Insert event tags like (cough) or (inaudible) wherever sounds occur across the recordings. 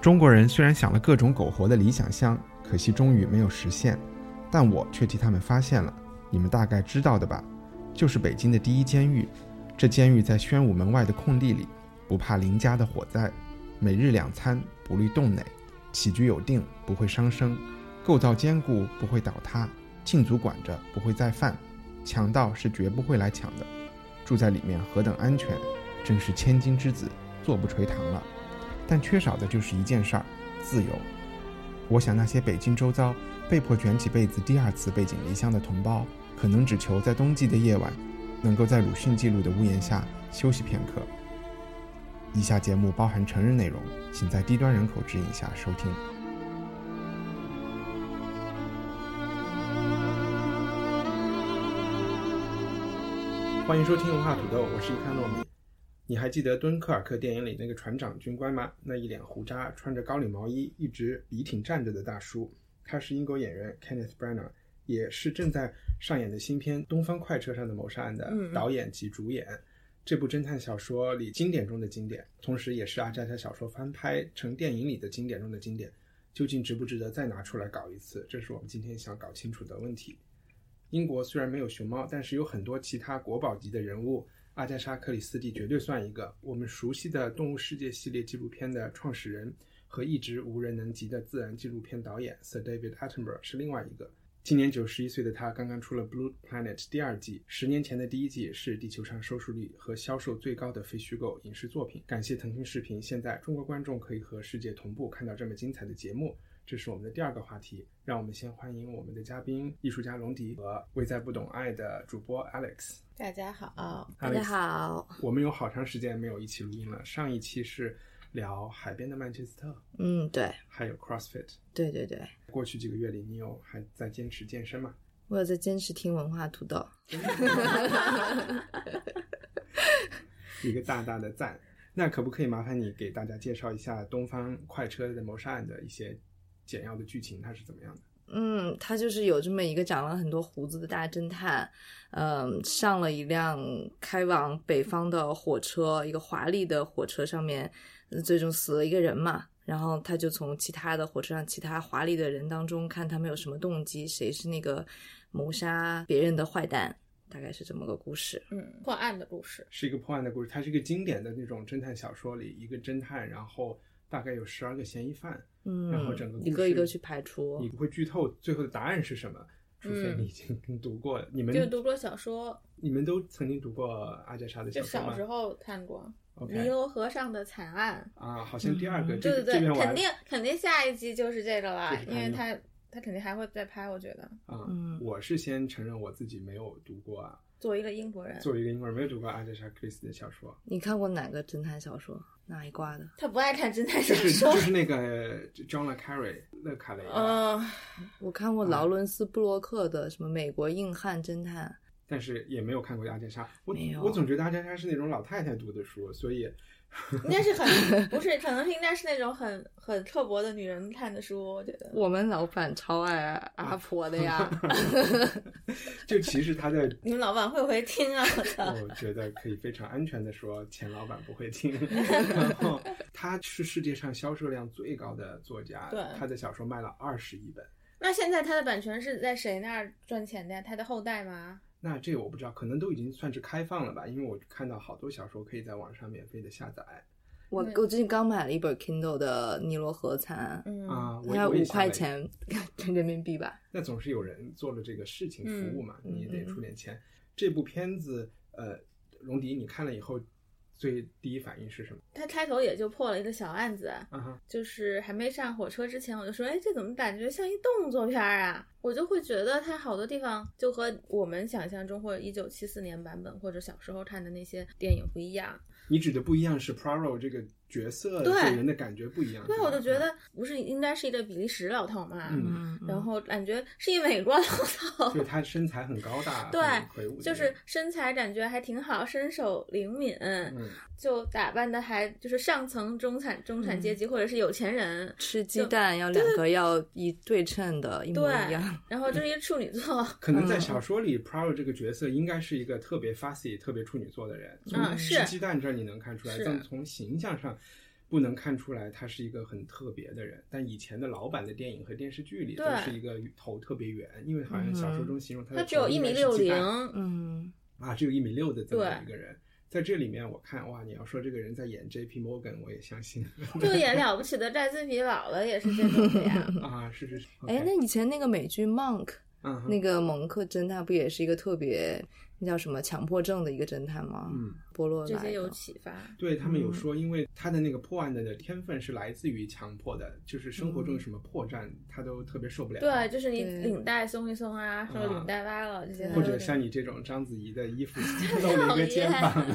中国人虽然想了各种苟活的理想乡，可惜终于没有实现，但我却替他们发现了。你们大概知道的吧？就是北京的第一监狱。这监狱在宣武门外的空地里，不怕邻家的火灾，每日两餐不虑冻馁，起居有定不会伤生，构造坚固不会倒塌，禁足管着不会再犯，强盗是绝不会来抢的。住在里面何等安全，真是千金之子坐不垂堂了。但缺少的就是一件事儿：自由。我想那些北京周遭被迫卷起被子第二次背井离乡的同胞，可能只求在冬季的夜晚，能够在鲁迅记录的屋檐下休息片刻。以下节目包含成人内容，请在低端人口指引下收听。欢迎收听文化土豆，我是一看糯米。你还记得敦刻尔克电影里那个船长军官吗？那一脸胡渣、穿着高领毛衣、一直笔挺站着的大叔，他是英国演员 Kenneth Branagh，也是正在上演的新片《东方快车上的谋杀案》的导演及主演。这部侦探小说里经典中的经典，同时也是阿加莎小说翻拍成电影里的经典中的经典，究竟值不值得再拿出来搞一次？这是我们今天想搞清楚的问题。英国虽然没有熊猫，但是有很多其他国宝级的人物。阿加莎·克里斯蒂绝对算一个。我们熟悉的《动物世界》系列纪录片的创始人和一直无人能及的自然纪录片导演 Sir David Attenborough 是另外一个。今年九十一岁的他刚刚出了《Blue Planet》第二季，十年前的第一季是地球上收视率和销售最高的非虚构影视作品。感谢腾讯视频，现在中国观众可以和世界同步看到这么精彩的节目。这是我们的第二个话题，让我们先欢迎我们的嘉宾艺术家龙迪和未在不懂爱的主播 Alex。大家好，大家好。我们有好长时间没有一起录音了，上一期是聊海边的曼彻斯特，嗯，对，还有 CrossFit。对对对，过去几个月里，你有还在坚持健身吗？我有在坚持听文化土豆。(laughs) 一个大大的赞。那可不可以麻烦你给大家介绍一下《东方快车的谋杀案》的一些？简要的剧情它是怎么样的？嗯，他就是有这么一个长了很多胡子的大侦探，嗯，上了一辆开往北方的火车，一个华丽的火车上面，最终死了一个人嘛。然后他就从其他的火车上其他华丽的人当中看他们有什么动机，谁是那个谋杀别人的坏蛋，大概是这么个故事。嗯，破案的故事是一个破案的故事，它是一个经典的那种侦探小说里一个侦探，然后大概有十二个嫌疑犯。嗯，然后整个一个一个去排除，你不会剧透最后的答案是什么，除非你已经读过。你们就读过小说，你们都曾经读过阿加莎的小说吗？小时候看过《尼罗河上的惨案》啊，好像第二个，对对对，肯定肯定下一集就是这个了，因为他他肯定还会再拍，我觉得。啊，我是先承认我自己没有读过啊。作为一个英国人，作为一个英国人，没有读过阿加莎·克里斯的小说。你看过哪个侦探小说？哪一挂的？他不爱看侦探小说。就是那个 John le Carre 勒卡雷。嗯，我看过劳伦斯·布洛克的什么《美国硬汉侦探》，但是也没有看过阿加莎。我我总觉得阿加莎是那种老太太读的书，所以。(laughs) 应该是很不是，可能是应该是那种很很刻薄的女人看的书，我觉得。我们老板超爱阿婆的呀。(laughs) (laughs) 就其实他在。你们老板会不会听啊？我觉得可以非常安全的说，钱老板不会听。然后他是世界上销售量最高的作家，对，他的小说卖了二十亿本。那现在他的版权是在谁那儿赚钱的呀？他的后代吗？那这个我不知道，可能都已经算是开放了吧？因为我看到好多小说可以在网上免费的下载。我我最近刚买了一本 Kindle 的《尼罗河惨案》，啊，要五块钱人民币吧？那总是有人做了这个事情服务嘛，你也得出点钱。这部片子，呃，荣迪，你看了以后。最第一反应是什么？他开头也就破了一个小案子，就是还没上火车之前，我就说，哎，这怎么感觉像一动作片啊？我就会觉得它好多地方就和我们想象中或者一九七四年版本或者小时候看的那些电影不一样。你指的不一样是 Poirot 这个角色对给人的感觉不一样。对，我就觉得不是应该是一个比利时老头嘛，嗯然后感觉是一美国老头，就他身材很高大，对魁梧就是身材感觉还挺好，身手灵敏，嗯，就打扮的还就是上层中产中产阶级、或者是有钱人，吃鸡蛋要两个要一对称的，一模对一样。，然后就是一个处女座，(laughs) 可能在小说里，Poirot 这个角色应该是一个特别 fussy、特别处女座的人。从嗯是吃鸡蛋这儿你能看出来，是但从形象上不能看出来他是一个很特别的人。但以前的老版的电影和电视剧里都是一个头特别圆，因为好像小说中形容他的他只有一米六零，嗯，啊，只有一米六的这么一个人。在这里面，我看哇，你要说这个人在演 J.P. Morgan，我也相信就演了不起的戴兹比老了也是这种的呀。(laughs) 啊，是是是。哎那以前那个美剧《Monk》，嗯那个蒙克侦探不也是一个特别那叫什么强迫症的一个侦探吗？嗯，波洛这些有启发，对他们有嗯。说，因为他的那个破案的天分是来自于强迫的，就是生活中有嗯。什么破绽，他都特别受不了。对，就是你领带松一松啊，说啊领带歪了这些，或者像你这种章子怡的衣服 (laughs) 露了一个肩膀，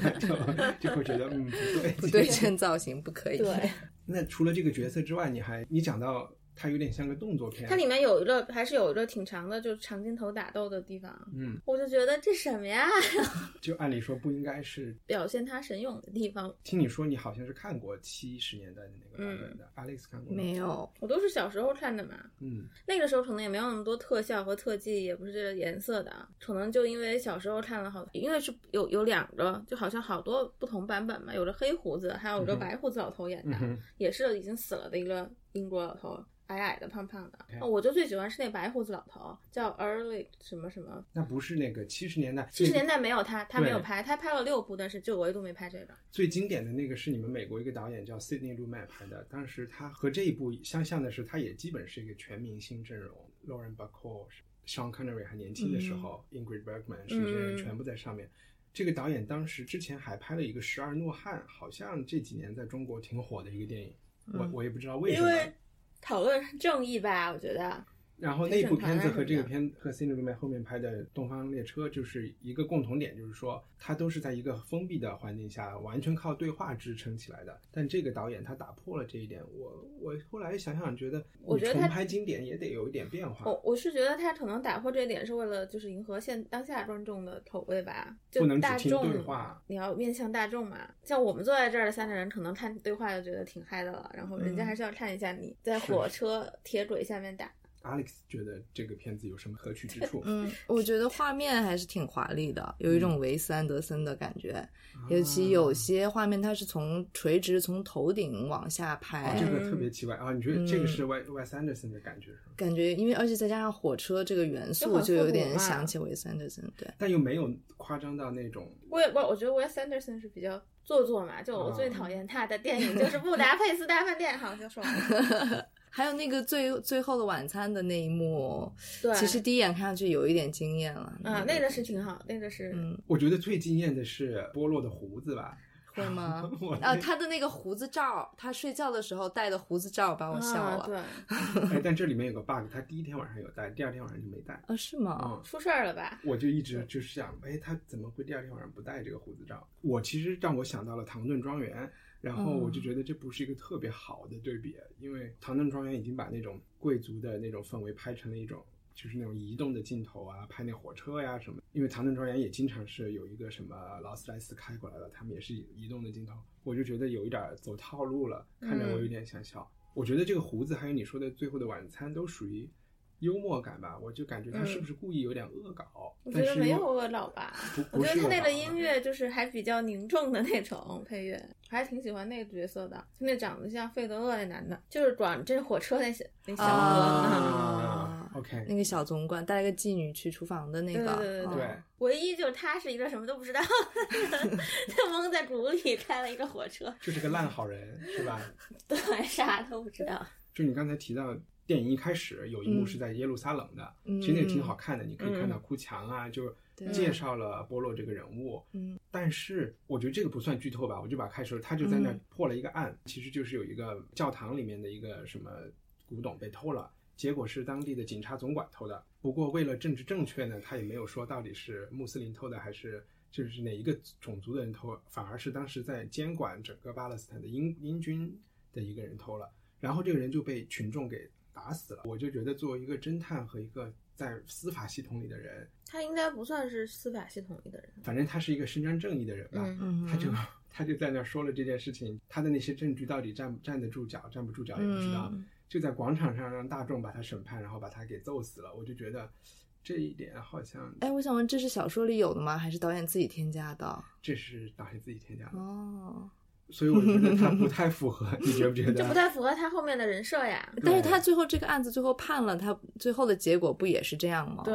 就就会觉得嗯不对。不对称造型不可以。对，(laughs) 那除了这个角色之外，你还你讲到它有点像个动作片，它里面有一个还是有一个挺长的，就是长镜头打斗的地方，嗯，我就觉得这什么呀？(laughs) 就按理说不应该是。表现他神勇的地方，听你说你好像是看过七十年代的那个版本的、a l e x 看过吗？没？有，我都是小时候看的嘛。嗯，那个时候可能也没有那么多特效和特技，也不是这个颜色的，可能就因为小时候看了好，因为是有有两个，就好像好多不同版本嘛，有个黑胡子，还有一个白胡子老头演的，嗯也是已经死了的一个英国老头，矮矮的、胖胖的。我就最喜欢是那白胡子老头，叫 Early 什么什么。那不是那个七十年代，七十年代没有他，他没有拍，他拍了六部，但是就唯独没拍这个。最经典的那个是你们美国一个导演叫 Sidney Lumet 拍的，当时他和这一部相像的是，他也基本是一个全明星阵容，Lauren Bacall、Sean Connery 还年轻的时候、i n g r i d Bergman 是这些人全部在上面。这个导演当时之前还拍了一个《十二怒汉》，好像这几年在中国挺火的一个电影，我我也不知道为什么。因为讨论正义吧，我觉得。然后那部片子和这个什么的片和 Sidney Lumet 后面拍的《东方列车》就是一个共同点，就是说它都是在一个封闭的环境下，完全靠对话支撑起来的。但这个导演他打破了这一点，我我后来想想觉得，我觉得他拍经典也得有一点变化，我我是觉得他可能打破这一点是为了就是迎合现当下观众的口味吧，就不能大众对话你要面向大众嘛。像我们坐在这儿的三个人，可能看对话就觉得挺嗨的了，然后人家嗯还是要看一下你在火车铁轨下面打。Alex 觉得这个片子有什么可取之处？(laughs) 嗯，我觉得画面还是挺华丽的，有一嗯种维斯安德森的感觉。啊尤其有些画面，它是从垂直从头顶往下啊，拍，这个特别奇怪啊！你觉得这个嗯是 Wes Wes Anderson 的感觉是吧？感觉因为而且再加上火车这个元素，就有点想起维斯安德森。对，但又没有夸张到那种我也我我觉得 Wes Anderson 是比较做作嘛，就我啊最讨厌他的电影就是《布达佩斯大饭店》，好像就说完了 (laughs) 还有那个最最后的晚餐的那一幕，对，其实第一眼看上去有一点惊艳了。啊，那个是挺好，那个是嗯，我觉得最惊艳的是波洛的胡子吧？(laughs) 会吗 (laughs) 我？啊，他的那个胡子罩，他睡觉的时候戴的胡子罩把我笑啊，了。对，(laughs) 哎，但这里面有个 bug，他第一天晚上有戴，第二天晚上就没戴。啊，是吗？嗯，出事儿了吧？我就一直就是想，哎，他怎么会第二天晚上不戴这个胡子罩？我其实让我想到了《唐顿庄园》，然后我就觉得这不是一个特别好的对比，因为《唐顿庄园》已经把那种贵族的那种氛围拍成了一种。就是那种移动的镜头啊，拍那火车呀什么。因为《唐顿庄园》也经常是有一个什么劳斯莱斯开过来了，他们也是移动的镜头。我就觉得有一点走套路了，看着我有点想笑。我觉得这个胡子还有你说的《最后的晚餐》都属于幽默感吧，我就感觉他是不是故意有点恶搞？我觉得没有恶搞吧。我觉得他那个音乐就是还比较凝重的那种配乐，我还挺喜欢那个角色的，就那长得像费德勒那男的，就是管这火车那些那小哥。啊，OK 那个小总管带了个妓女去厨房的那对个，对对对对哦唯一就是他是一个什么都不知道，(laughs) 他蒙在鼓里开了一个火车，就是个烂好人，是吧？(laughs) 对，啥都不知道。就你刚才提到电影一开始有一幕嗯是在耶路撒冷的，嗯其实那个挺好看的，你可以看到嗯哭墙啊，就介绍了波洛这个人物。嗯，但是我觉得这个不算剧透吧，我就把它开始，他就在那破了一个案，其实就是有一个教堂里面的一个什么古董被偷了。结果是当地的警察总管偷的。不过为了政治正确呢，他也没有说到底是穆斯林偷的还是就是哪一个种族的人偷，反而是当时在监管整个巴勒斯坦的英英军的一个人偷了，然后这个人就被群众给打死了。我就觉得作为一个侦探和一个在司法系统里的人，他应该不算是司法系统里的人。反正他是一个伸张正义的人吧，他就他就在那儿说了这件事情，他的那些证据到底站站得住脚，站不住脚也不知道。嗯就在广场上让大众把他审判，然后把他给揍死了。我就觉得这一点好像哎，我想问，这是小说里有的吗？还是导演自己添加的？这是导演自己添加的，哦，所以我觉得他不太符合，你觉不觉得这不？太符合他后面的人设呀。但是他最后这个案子最后判了，他最后的结果不也是这样吗？对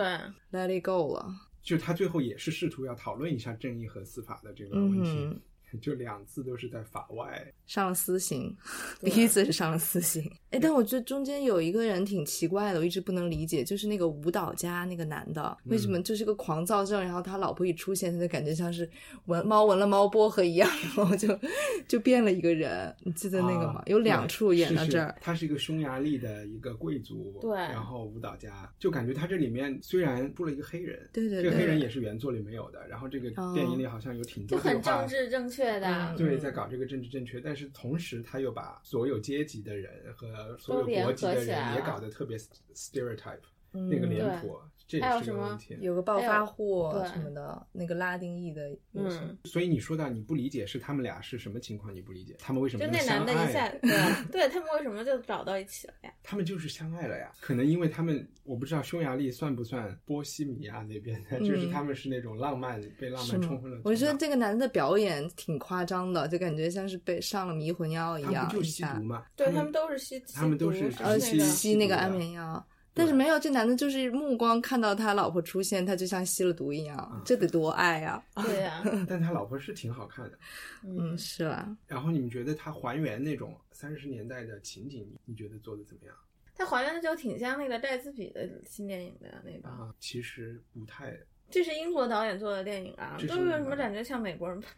，，Let it go 了。就他最后也是试图要讨论一下正义和司法的这个问题，嗯 (laughs) 就两次都是在法外。上了私刑，第一次是上了私刑。哎，但我觉得中间有一个人挺奇怪的，我一直不能理解，就是那个舞蹈家那个男的，为什么就是个狂躁症，然后他老婆一出现，他就感觉像是闻猫闻了猫薄荷一样，然后就就变了一个人。你记得那个吗？啊有两处演到是是这儿。他是一个匈牙利的一个贵族，对然后舞蹈家，就感觉他这里面虽然出了一个黑人，对对对这个黑人，也是原作里没有的，然后这个哦电影里好像有挺多就很政治正确的嗯。对，在搞这个政治正确，但是同时他又把所有阶级的人和所有国籍的人也搞得特别 stereotype，、嗯那个脸谱，这也还有什么是个问题。有个暴发户什么的，那个拉丁裔的。嗯，所以你说到你不理解是他们俩是什么情况？你不理解他们为什么就那男的一下，对对，他们为什么就找到一起了呀？(laughs) 他们就是相爱了呀。可能因为他们，我不知道匈牙利算不算波西米亚那边的，就是他们是那种浪漫被浪漫冲昏了头。我觉得这个男的表演挺夸张的，就感觉像是被上了迷魂药一样，他们就一下吸毒嘛？对他他们都是吸，他们都是呃吸那个吸那个安眠药。但是没有，这男的就是目光看到他老婆出现，他就像吸了毒一样，这得多爱呀、(laughs) 对呀，(laughs) 但他老婆是挺好看的。嗯，是吧，然后你们觉得他还原那种三十年代的情景，你觉得做的怎么样他还原的就挺像那个戴斯比的新电影的那个，啊？其实不太，这是英国导演做的电影啊，都是什么感觉像美国人拍？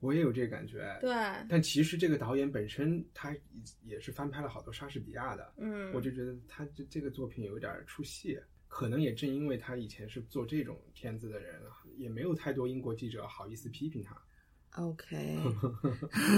我也有这个感觉。对，但其实这个导演本身他也是翻拍了好多莎士比亚的，嗯，我就觉得他这这个作品有点出戏。可能也正因为他以前是做这种片子的人，也没有太多英国记者好意思批评他。OK，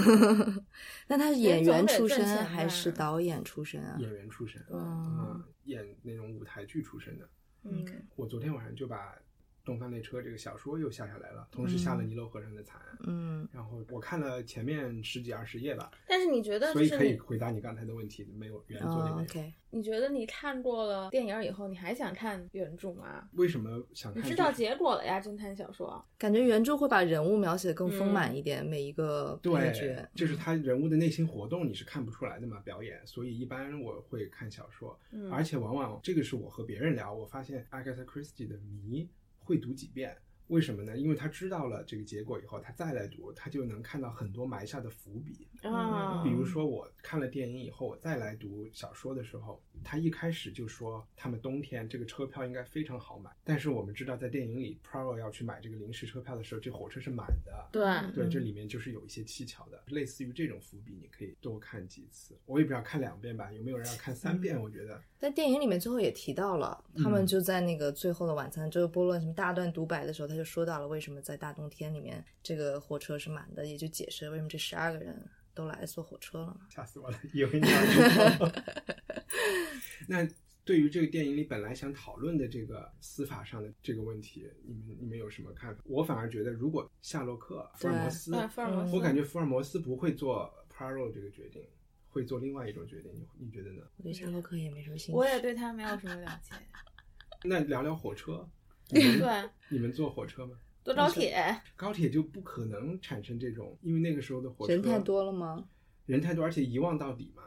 (laughs) 那他是演员出身还是导演出身啊？演员出身，对啊、演那种舞台剧出身的。嗯，我昨天晚上就把《东方列车》这个小说又下下来了，同时下了尼罗河上的残。嗯，然后我看了前面十几二十页吧，但是你觉得所以就是你，可以回答你刚才的问题，没有原作里哦。，OK，你觉得你看过了电影以后，你还想看原著吗？为什么想看？你知道结果了呀，侦探小说。感觉原著会把人物描写的更丰满一点，每一个配对角，，就是他人物的内心活动你是看不出来的嘛，表演。所以一般我会看小说，嗯而且往往这个是我和别人聊，我发现 Agatha Christie 的迷会读几遍。为什么呢？因为他知道了这个结果以后，他再来读，他就能看到很多埋下的伏笔。啊，比如说，我看了电影以后，我再来读小说的时候，他一开始就说他们冬天这个车票应该非常好买，但是我们知道在电影里 Poirot 要去买这个临时车票的时候，这火车是满的。对，对，嗯这里面就是有一些蹊跷的，类似于这种伏笔，你可以多看几次。我也不知道看两遍吧，有没有人要看三遍？我觉得在电影里面最后也提到了，他们嗯就在那个最后的晚餐，就是波论什么大段独白的时候，他就说到了为什么在大冬天里面这个火车是满的，也就解释了为什么这十二个人都来坐火车了嘛。吓死我了，以为你要说。(laughs) 那对于这个电影里本来想讨论的这个司法上的这个问题，你们你们有什么看法？我反而觉得，如果夏洛克、福尔摩斯，福尔摩斯我感觉福尔摩斯不会做 Poirot 这个决定，会做另外一种决定。你你觉得呢？我对夏洛克也没什么兴趣。我也对他没有什么了解。那聊聊火车，(laughs) 对，你们坐火车吗？坐高铁，高铁就不可能产生这种，因为那个时候的火车人太多了吗？人太多，而且一望到底嘛，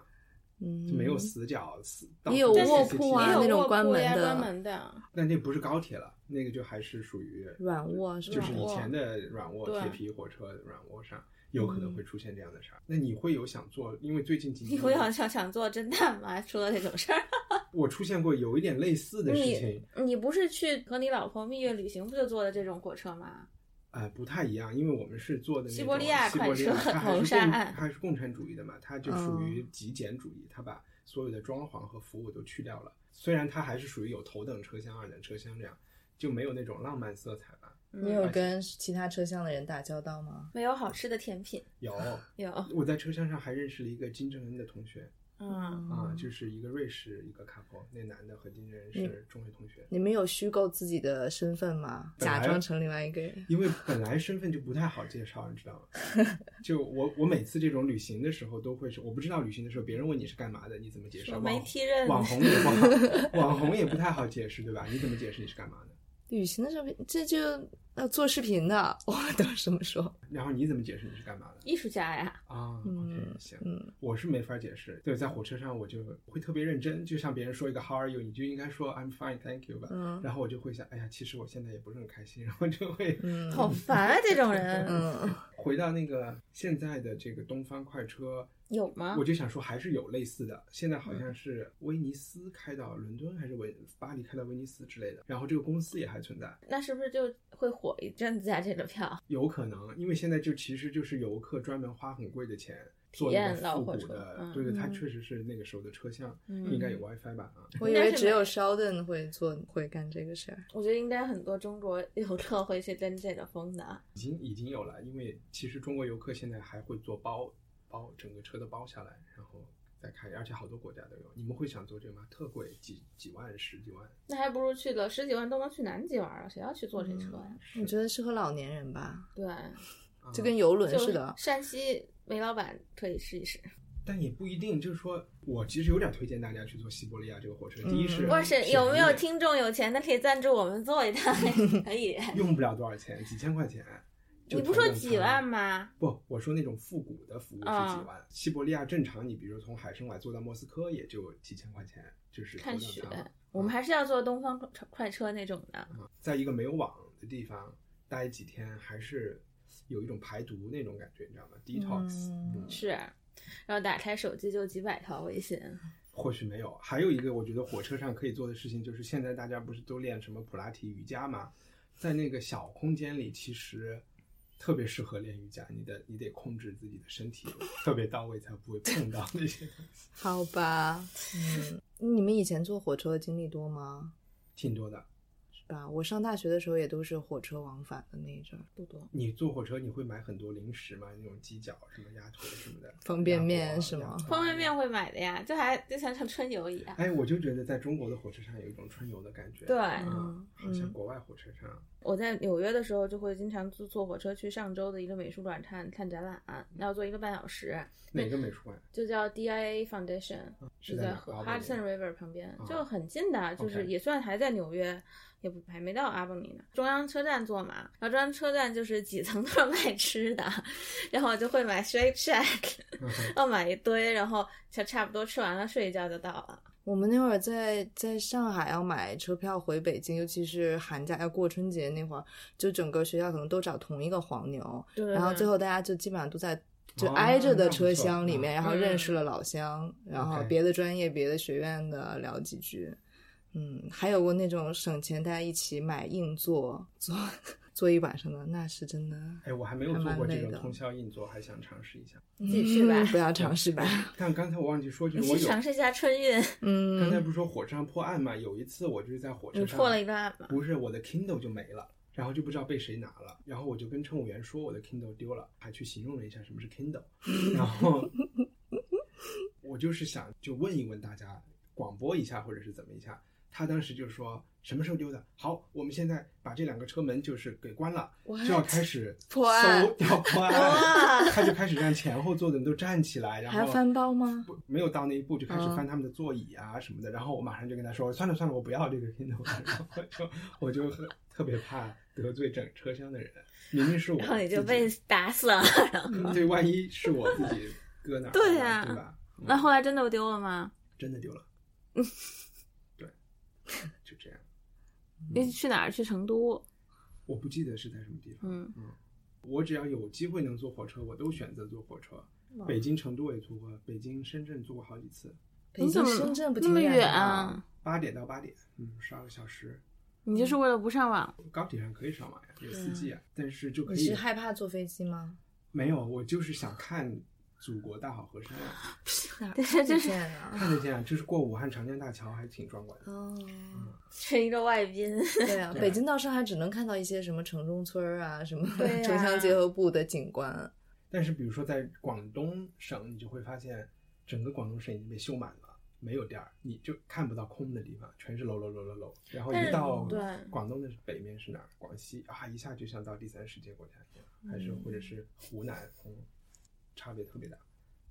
嗯，就没有死角，死到也有处卧铺啊那种关门的。关门的，但那不是高铁了，那个就还是属于软卧是吧？就是以前的软卧铁皮火车软卧上有可能会出现这样的事儿。那你会有想做？因为最近几年你会想想想做侦探吗？出了这种事儿，(laughs) 我出现过有一点类似的事情，你你不是去和你老婆蜜月旅行，不就坐的这种火车吗？呃，不太一样，因为我们是坐的西伯利亚快车它还是谋杀共案它是共产主义的嘛，它就属于嗯极简主义，它把所有的装潢和服务都去掉了，虽然它还是属于有头等车厢、二等车厢这样，就没有那种浪漫色彩吧。你有跟其他车厢的人打交道吗？没有好吃的甜品？有，有。我在车厢上还认识了一个金正恩的同学。嗯啊，就是一个瑞士一个 couple，那男的和金正恩是中学同学。你们有虚构自己的身份吗？假装成另外一个人？因为本来身份就不太好介绍，你知道吗？就我我每次这种旅行的时候都会是，我不知道旅行的时候别人问你是干嘛的，你怎么解释？媒体人，网红也不好，(laughs) 网红也不太好解释，对吧？你怎么解释你是干嘛的？旅行的时候，这就呃做视频的，我都这么说。(laughs) 然后你怎么解释你是干嘛的？艺术家呀。啊，OK，行，我是没法解释。对，在火车上我就会特别认真，就像别人说一个 How are you，你就应该说 I'm fine, thank you 吧。嗯。然后我就会想，哎呀，其实我现在也不是很开心，然后就会，好烦啊，这种人。嗯。(laughs) 回到那个现在的这个东方快车。有吗？我就想说，还是有类似的。现在好像是威尼斯开到伦敦，还是维巴黎开到威尼斯之类的。然后这个公司也还存在。那是不是就会火一阵子啊？这个票有可能，因为现在就其实就是游客专门花很贵的钱体验复古的。对对，它确实是那个时候的车厢，应该有 WiFi 吧？啊，我以为只有 Sheldon 会做会干这个事儿。我觉得应该很多中国游客会去跟这个风的。已经已经有了，因为其实中国游客现在还会做包。包整个车都包下来，然后再开，而且好多国家都有。你们会想做这个吗？特贵，几几万、十几万？那还不如去个十几万都能去南极玩啊！谁要去坐这车呀？我觉得适合老年人吧。对，就跟游轮似的。山西煤老板可以试一试。但也不一定，就是说我其实有点推荐大家去坐西伯利亚这个火车。第一是，哇塞，有没有听众有钱的可以赞助我们坐一趟？(laughs) 可以，用不了多少钱，几千块钱。你不说几万吗？不，我说那种复古的服务是几万。西伯利亚正常，你比如从海参崴坐到莫斯科也就几千块钱，就是看雪。我们还是要坐东方快车那种的。在一个没有网的地方待几天，还是有一种排毒那种感觉，你知道吗？detox 是，然后打开手机就几百条微信。或许没有，还有一个我觉得火车上可以做的事情就是，现在大家不是都练什么普拉提、瑜伽吗？在那个小空间里，其实。特别适合练瑜伽，你的你得控制自己的身体特别到位，才不会碰到那些东西。(laughs) 好吧，嗯，你们以前坐火车的经历多吗？挺多的。是吧，我上大学的时候也都是火车往返的那一阵，不多。你坐火车你会买很多零食吗？那种鸡脚什么鸭腿什么的，方便面是吗？方便面会买的呀，就还就像像春游一样。哎，我就觉得在中国的火车上有一种春游的感觉，对，嗯，好像国外火车上。我在纽约的时候就会经常坐坐火车去上周的一个美术馆看看展览，要坐一个半小时。哪个美术馆？就叫 DIA Foundation，是在 Hudson River 旁边，就很近的，就是也算还在纽约。也不还没到阿布尼呢，中央车站坐嘛，然后中央车站就是几层都是卖吃的，(laughs) 然后我就会买 Shake Shack，要买一堆，然后就差不多吃完了睡一觉就到了。我们那会儿在在上海要买车票回北京，尤其是寒假要过春节那会儿，就整个学校可能都找同一个黄牛，然后最后大家就基本上都在就挨着的车厢里面，然后。认识了老乡，然后别的专业、别的学院的聊几句。嗯，还有过那种省钱，大家一起买硬座，坐坐一晚上的，那是真的。哎，我还没有做过这种通宵硬座，还想尝试一下。(laughs) 自己去吧，不要尝试吧。但刚才我忘记说句，我有尝试一下春运。(laughs) 嗯，刚才不是说火车上破案嘛？有一次我就是在火车上破了一个案吗？不是，我的 Kindle 就没了，然后就不知道被谁拿了，然后我就跟乘务员说我的 Kindle 丢了，还去形容了一下什么是 Kindle，(laughs) 然后我就是想就问一问大家，广播一下或者是怎么一下。他当时就说什么时候丢的？好，我们现在把这两个车门就是给关了，就要开始搜，要破案。他就开始让前后座的人都站起来，然后还要翻包吗？不，没有到那一步，就开始翻他们的座椅啊什么的。然后我马上就跟他说，算了算了，我不要这个片头。然后就我就特别怕得罪整车厢的人，明明是我，然后你就被打死了。对，万一是我自己搁哪？对呀，对吧？那后来真的丢了吗？真的丢了。(laughs) 对就这样，你去哪儿？去成都？我不记得是在什么地方。嗯嗯，我只要有机会能坐火车，我都选择坐火车。北京、成都也坐过，北京、深圳坐过好几次。北京、深圳不那么远啊？八点到八点，嗯，十二个小时。你就是为了不上网？高铁上可以上网呀，有四 G 啊。但是就可以。你是害怕坐飞机吗？没有，我就是想看祖国大好河山啊，(laughs) 对，就是啊，看得见啊，就是过武汉长江大桥还挺壮观的。哦，是一个外宾。对啊，北京到上海只能看到一些什么城中村啊，什么对呀 (laughs) 城乡结合部的景观。但是比如说在广东省，你就会发现整个广东省已经被修满了，没有地儿，你就看不到空的地方，全是楼楼楼楼楼。然后一到对广东的北面是哪儿？广西啊，一下就像到第三世界国家一样，还是或者是湖南，嗯，差别特别大。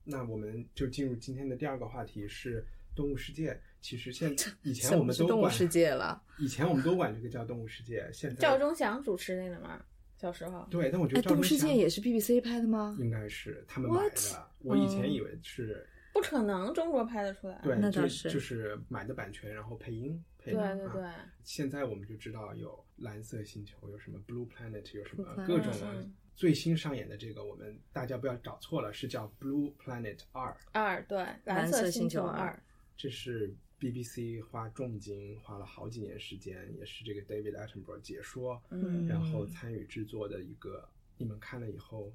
那我们就进入今天的第二个话题是动物世界。其实现 (laughs) 以前我们都管动物世界了？(laughs) 以前我们都管这个叫动物世界，现在赵忠祥主持那个嘛，小时候。对，但我觉得哎，动物世界也是 BBC 拍的吗？应该是他们买 What？的。我以前以为是不可能，中国拍得出来。对，就那倒是就是买的版权，然后配音配对音。对对啊。现在我们就知道有蓝色星球，有什么 Blue Planet，有什么各种最新上演的这个，我们大家不要找错了，是叫 Blue Planet 二，二对蓝色星球二。二，这是 BBC 花重金花了好几年时间，也是这个 David Attenborough 解说，嗯。然后参与制作的一个。你们看了以后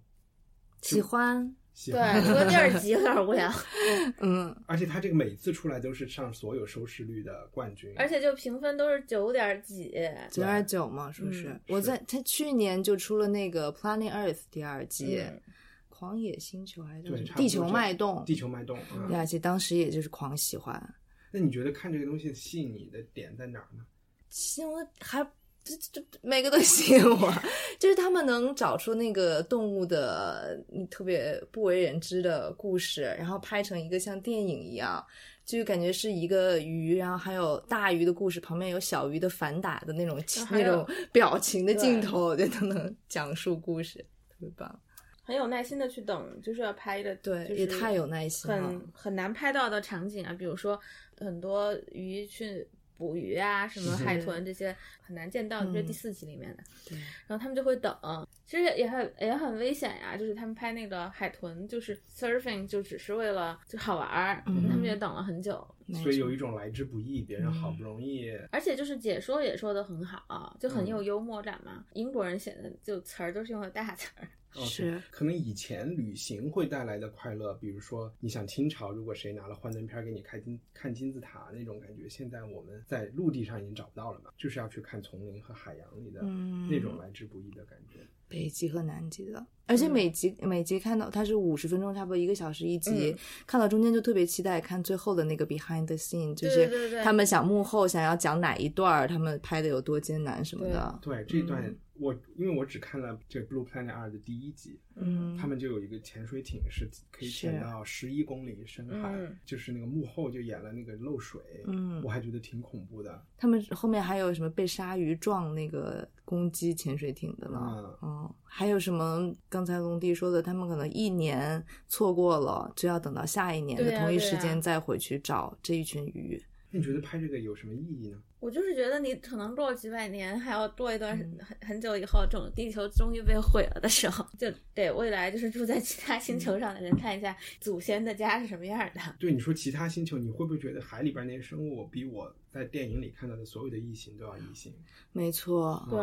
喜欢，对，喜欢？除了第二集有点无聊，(laughs) 嗯，而且他这个每次出来都是上所有收视率的冠军，而且就评分都是九点几。九点九嘛，是不是嗯我在他去年就出了那个 Planet Earth 第二季，嗯狂野星球还是叫什么地球脉动，地球脉动。嗯第二季当时也就是狂喜欢，那你觉得看这个东西吸引你的点在哪儿呢？其实我还这这这每个都吸引我，(laughs) 就是他们能找出那个动物的你特别不为人知的故事，然后拍成一个像电影一样，就感觉是一个鱼，然后还有大鱼的故事，旁边有小鱼的反打的那种那种 (laughs) 表情的镜头，我觉得都能讲述故事，特别棒。很有耐心的去等，就是要拍的，对，就是也太有耐心了很。很难拍到的场景啊，比如说很多鱼去捕鱼啊，什么海豚这些很难见到，就是第四集里面的。对，然后他们就会等，其实也很也很危险呀。就是他们拍那个海豚，就是 surfing，就只是为了就好玩儿，嗯他们也等了很久。没所以有一种来之不易，别人好不容易，而且就是解说也说的很好，就很嗯。有幽默感嘛。英国人写的就词儿都是用的大词儿。(laughs) 是。可能以前旅行会带来的快乐，比如说你想清朝，如果谁拿了幻灯片儿给你看金看金字塔那种感觉，现在我们在陆地上已经找不到了嘛，就是要去看丛林和海洋里的嗯。那种来之不易的感觉。北极和南极的，而且每集、每集看到它是五十分钟，差不多一个小时一集，嗯。看到中间就特别期待看最后的那个 behind the scene，就是他们想幕后想要讲哪一段儿，他们拍的有多艰难什么的。对。这一段嗯我因为我只看了这《Blue Planet 二》的第一集，嗯，他们就有一个潜水艇是可以潜到十一公里深海，嗯。就是那个幕后就演了那个漏水，嗯。我还觉得挺恐怖的。他们后面还有什么被鲨鱼撞那个攻击潜水艇的呢？嗯。嗯，还有什么刚才龙弟说的，他们可能一年错过了，就要等到下一年的同一时间再回去找这一群鱼。那你觉得拍这个有什么意义呢？我就是觉得你可能过几百年，还要过一段嗯很很久以后，这种地球终于被毁了的时候，就对未来就是住在其他星球上的人看一下祖先的家是什么样的。对你说其他星球，你会不会觉得海里边那些生物比我在电影里看到的所有的异形都要异形？没错，对，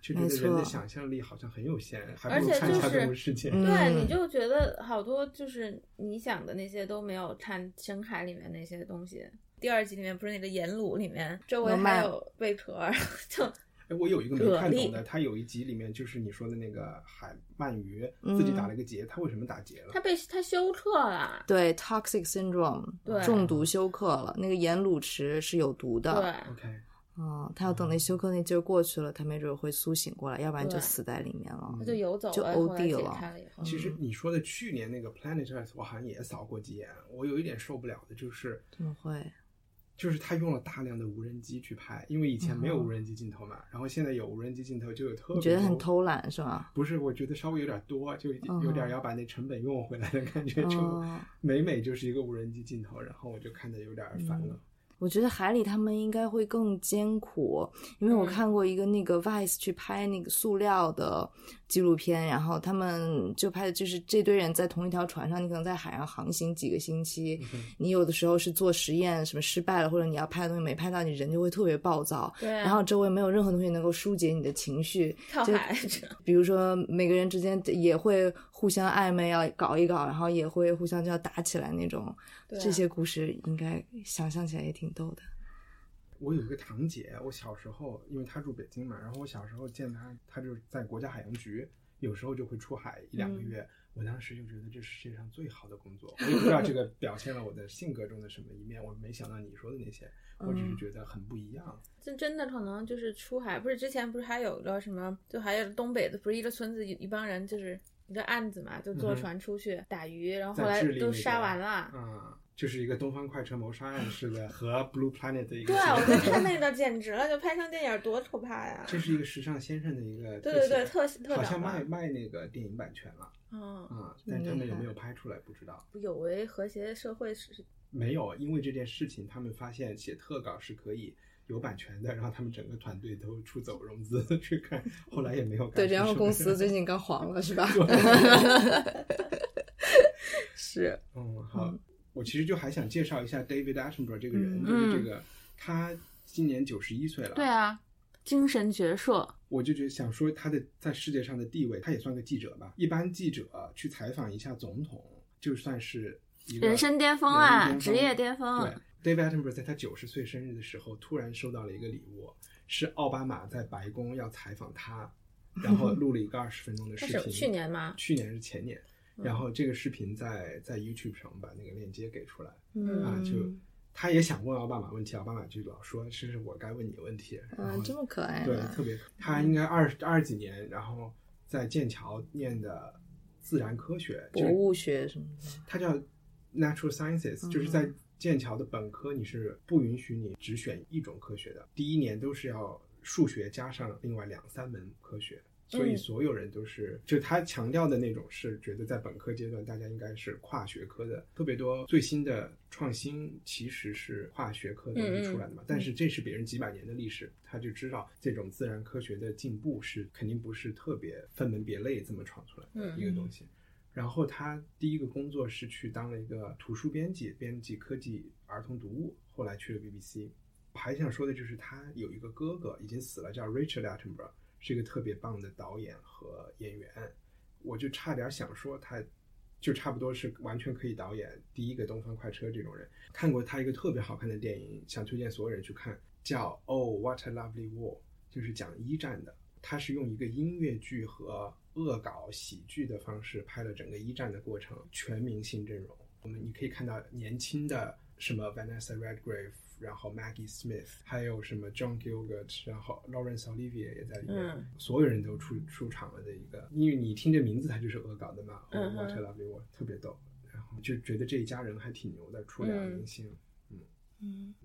就觉得人的想象力好像很有限，还而不如看一下且就是动物世界。嗯对，你就觉得好多就是你想的那些都没有看深海里面那些东西。第二集里面不是那个盐卤里面周围还有贝壳，就哎，我有一个没看懂的，他有一集里面就是你说的那个海鳗鱼自己打了个结，它为什么打结了他？被他休克了。对 toxic syndrome，对中毒休克了。那个盐卤池是有毒的，对，OK，嗯，他要等那休克那劲儿过去了，他没准会苏醒过来，要不然就死在里面了。他就游走就 OD 了其实你说的去年那个 Planet Earth，我好像也扫过几眼，我有一点受不了的就是。怎么会？就是他用了大量的无人机去拍，因为以前没有无人机镜头嘛，然后现在有无人机镜头，就有特别你觉得很偷懒是吧？不是，我觉得稍微有点多，就有点要把那成本用回来的感觉，就哦每每就是一个无人机镜头，然后我就看的有点烦了。我觉得海里他们应该会更艰苦，因为我嗯。看过一个那个 Vice 去拍那个塑料的纪录片，然后他们就拍的就是这堆人在同一条船上，你可能在海上航行几个星期，你有的时候是做实验什么失败了，或者你要拍的东西没拍到，你人就会特别暴躁，对啊。然后周围没有任何东西能够疏解你的情绪，就比如说每个人之间也会互相暧昧要搞一搞，然后也会互相就要打起来那种。这些故事应该想象起来也挺逗的。我有一个堂姐，我小时候因为她住北京嘛，然后我小时候见她，她就在国家海洋局，有时候就会出海一两个月。我当时就觉得这是世界上最好的工作，我也不知道这个 (laughs) 表现了我的性格中的什么一面。我没想到你说的那些，我只是觉得很不一样。这真的可能就是出海，不是之前不是还有个什么，就还有东北的，不是一个村子一帮人，就是一个案子嘛，就坐船出去打鱼，然后后来都杀完了。嗯，就是一个东方快车谋杀案似的，和 Blue Planet 的一个。对，我觉得看那个简直了，就拍成电影多可怕呀！这是一个时尚先生的一个。对对对，特特好像卖卖那个电影版权了。嗯啊，但他们有没有拍出来不知道。有违和谐社会是？没有，因为这件事情，他们发现写特稿是可以有版权的，然后他们整个团队都出走融资去看，后来也没有。对，然后公司 (laughs) 最近刚黄了，是吧？(laughs) 是。(laughs) 嗯，好，我其实就还想介绍一下 David Attenborough 这个人，就是这个他今年九十一岁了。对啊。精神矍铄，我就觉得想说他的在世界上的地位，他也算个记者吧。一般记者去采访一下总统，就算是一个人生巅峰啊，职业巅峰。对，David Attenborough 在他九十岁生日的时候，突然收到了一个礼物，是奥巴马在白宫要采访他，然后 (laughs) 录了一个二十分钟的视频。去年吗？去年是前年。然后这个视频在在 YouTube 上把那个链接给出来，啊，就。他也想问奥巴马问题，奥巴马就老说是我该问你问题。啊，这么可爱。对，特别。他应该二二几年，然后在剑桥念的自然科学、博物学什么的。他叫 Natural Sciences，就是在剑桥的本科，你是不允许你只选一种科学的，第一年都是要数学加上另外两三门科学。所以所有人都是，就他强调的那种，是觉得在本科阶段大家应该是跨学科的，特别多最新的创新其实是跨学科东西出来的嘛。但是这是别人几百年的历史，他就知道这种自然科学的进步是肯定不是特别分门别类这么闯出来的一个东西。然后他第一个工作是去当了一个图书编辑，编辑科技儿童读物，后来去了 BBC。还想说的就是他有一个哥哥已经死了，叫 Richard Attenborough。是一个特别棒的导演和演员，我就差点想说他，就差不多是完全可以导演第一个《东方快车》这种人。看过他一个特别好看的电影，想推荐所有人去看，叫《Oh What a Lovely War》，就是讲一战的。他是用一个音乐剧和恶搞喜剧的方式拍了整个一战的过程，全明星阵容。我们你可以看到年轻的什么 Vanessa Redgrave。然后 Maggie Smith，还有什么 John Gilbert，然后 Lawrence Olivier 也在里面，所有人都出出场了的一个，因为你听这名字，它就是恶搞的嘛。What a lovely world，特别逗，然后就觉得这一家人还挺牛的，出两个明星。嗯，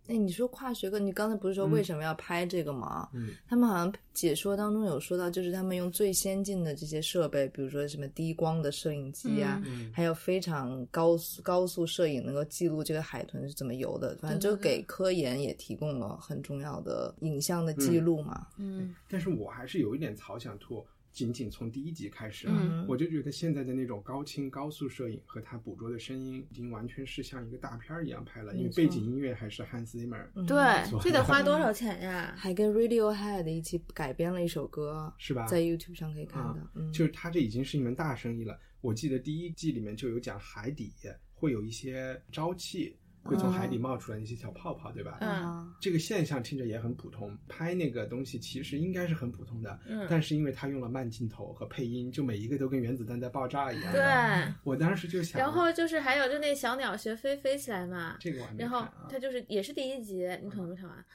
哎，你说跨学科，你刚才不是说为什么要拍这个吗？嗯，他们好像解说当中有说到，就是他们用最先进的这些设备，比如说什么低光的摄影机啊，还有非常高速高速摄影，能够记录这个海豚是怎么游的。反正就给科研也提供了很重要的影像的记录嘛。嗯，但是我还是有一点草想吐。仅仅从第一集开始啊，我就觉得现在的那种高清高速摄影和它捕捉的声音，已经完全是像一个大片儿一样拍了。因为背景音乐还是 Hans Zimmer，对，这得花多少 (laughs) 钱呀？还跟 Radiohead 一起改编了一首歌，是吧？在 YouTube 上可以看到。就是他这已经是一门大生意了。我记得第一季里面就有讲海底会有一些沼气。会从海底冒出来一些小泡泡，对吧？嗯，这个现象听着也很普通。拍那个东西其实应该是很普通的，嗯，但是因为他用了慢镜头和配音，就每一个都跟原子弹在爆炸一样。对，我当时就想，然后就是还有就那小鸟学飞飞起来嘛，这个我还没看。然后它就是也是第一集，你可能没看完。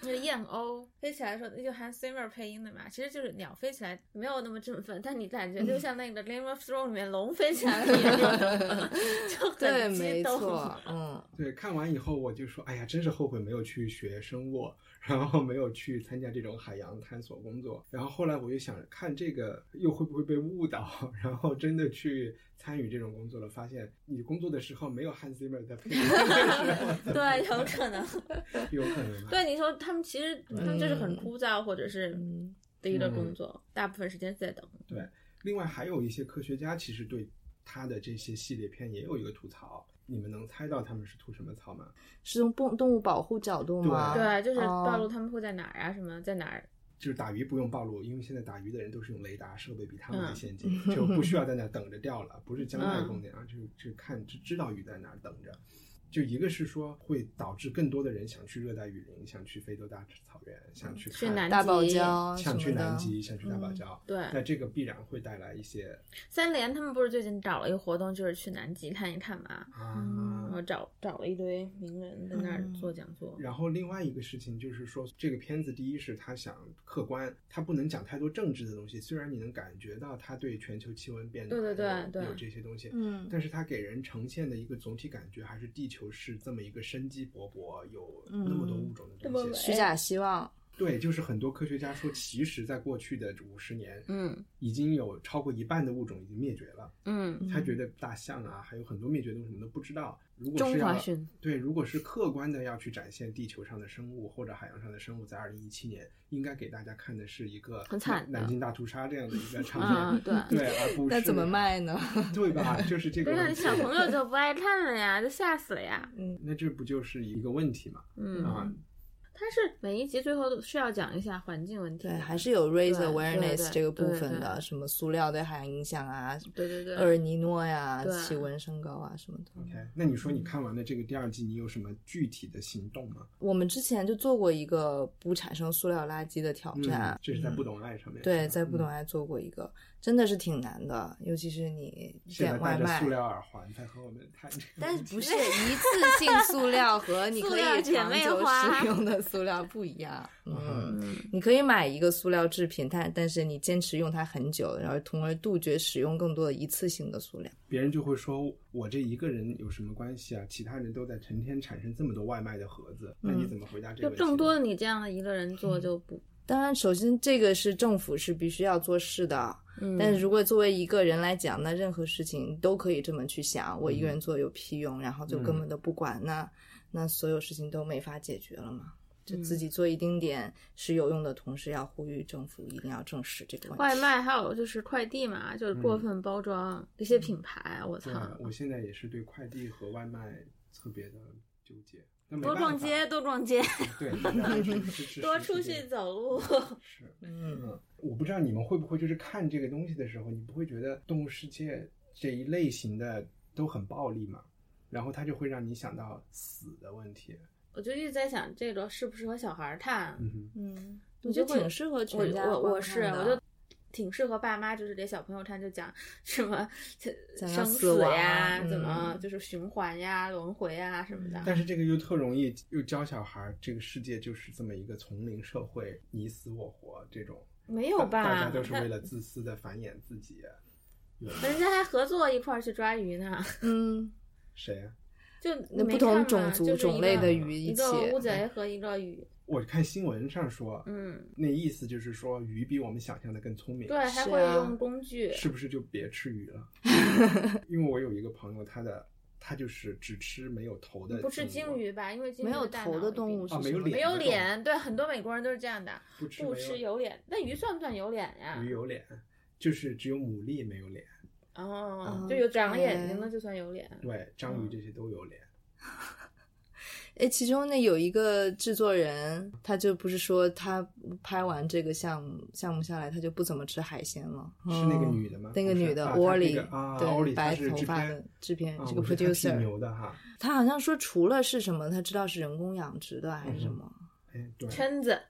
那个燕鸥 (laughs) 飞起来的时候，那就 Hans Zimmer 配音的嘛，其实就是鸟飞起来没有那么振奋，但你感觉就像那个 Game of Thrones 里面龙飞起来一样，(laughs) 就很激动。(laughs) 嗯，对，看完以后我就说，哎呀，真是后悔没有去学生物。然后没有去参加这种海洋探索工作，然后后来我就想看这个又会不会被误导，(laughs) 然后真的去参与这种工作了，发现你工作的时候没有 Hans Zimmer 在配音，(laughs) 对，有可能，(laughs) 有可能。对，你说他们其实他们就是很枯燥或者是的一个工作，大部分时间在等。对，另外还有一些科学家其实对他的这些系列片也有一个吐槽。你们能猜到他们是吐什么草吗？是从动动物保护角度吗？对，就是暴露他们会在哪儿啊？什么在哪儿？就是打鱼不用暴露，因为现在打鱼的人都是用雷达设备比他们还先进，就不需要在那等着钓了，不是将来功那样，就就看就知道鱼在哪儿等着。就一个是说会导致更多的人想去热带雨林，想去非洲大草原，想去看大堡礁，想去南极，想去大堡礁。对，那这个必然会带来一些。三联他们不是最近找了一个活动，就是去南极看一看嘛？啊，我找找了一堆名人在那儿做讲座。然后另外一个事情就是说，这个片子第一是他想客观，他不能讲太多政治的东西。虽然你能感觉到他对全球气温变暖对对对有这些东西，嗯，但是他给人呈现的一个总体感觉还是地球。就是这么一个生机勃勃、有那么多物种的东西，虚假希望。对，就是很多科学家说，其实，在过去的五十年，嗯，已经有超过一半的物种已经灭绝了。嗯，他觉得大象啊，还有很多灭绝动物什么都不知道。如果是要对，如果是客观的要去展现地球上的生物或者海洋上的生物，在二零一七年，应该给大家看的是一个很惨南京大屠杀这样的一个 (laughs) 场景。对 (laughs) 对，而不是那怎么卖呢？(laughs) 对吧？就是这个。你小朋友就不爱看了呀，就吓死了呀。嗯，那这不就是一个问题嘛？嗯啊。它是每一集最后都是要讲一下环境问题，对，还是有 raise awareness 这个部分的，什么塑料对海洋影响啊，对对对，厄尔尼诺呀，气温升高啊什么的。OK，那你说你看完了这个第二季，你有什么具体的行动吗？我们之前就做过一个不产生塑料垃圾的挑战，这是在不懂爱上面。对，在不懂爱做过一个。真的是挺难的，尤其是你点外卖。塑料耳环在和我们谈。但是不 (laughs) 是一次性塑料和你可以长久使用的塑料不一样？(laughs) 嗯，你可以买一个塑料制品，但但是你坚持用它很久，然后从而杜绝使用更多的一次性的塑料。别人就会说我这一个人有什么关系啊？其他人都在成天产生这么多外卖的盒子，那你怎么回答这个？就这么多你这样的一个人做就不。当然，首先这个是政府是必须要做事的。但是如果作为一个人来讲，那任何事情都可以这么去想：我一个人做有屁用？然后就根本都不管，那那所有事情都没法解决了嘛？就自己做一丁点是有用的同时，要呼吁政府一定要正视这个问题。外卖还有就是快递嘛，就是过分包装这些品牌，我操！我现在也是对快递和外卖特别的纠结。多逛街，多逛街，(laughs) 对，(laughs) 多出去走路。是，嗯，我不知道你们会不会就是看这个东西的时候，你不会觉得动物世界这一类型的都很暴力嘛？然后它就会让你想到死的问题。我就一直在想，这个适不适合小孩看？嗯嗯，我觉得挺适合全家。我我是我就。挺适合爸妈，就是给小朋友看，就讲 (laughs) 什么 (laughs) 生死呀，怎么就是循环呀、轮回呀什么的。但是这个又特容易又教小孩，这个世界就是这么一个丛林社会，你死我活这种。没有吧？大家都是为了自私的繁衍自己。人家还合作一块儿去抓鱼呢。(laughs) 嗯，谁呀？就不同种族种类的鱼一起。一个乌贼和一个鱼。我看新闻上说，嗯，那意思就是说鱼比我们想象的更聪明，对，还会用工具，是不是就别吃鱼了？(laughs) 因为我有一个朋友，他的他就是只吃没有头的，不吃鲸鱼吧？因为没有头的动物是，没有脸，没有脸，对，很多美国人都是这样的，不吃有脸。那鱼算不算有脸呀？鱼有脸，就是只有牡蛎没有脸。哦，就有长眼睛的就算有脸。对，章鱼这些都有脸。(laughs) 哎，其中那有一个制作人，他就不是说他拍完这个项目项目下来，他就不怎么吃海鲜了。是那个女的吗？那个女的沃里，对，白头发的制片，这个 producer 牛的哈。他好像说除了是什么，他知道是人工养殖的还是什么？哎，对，圈子。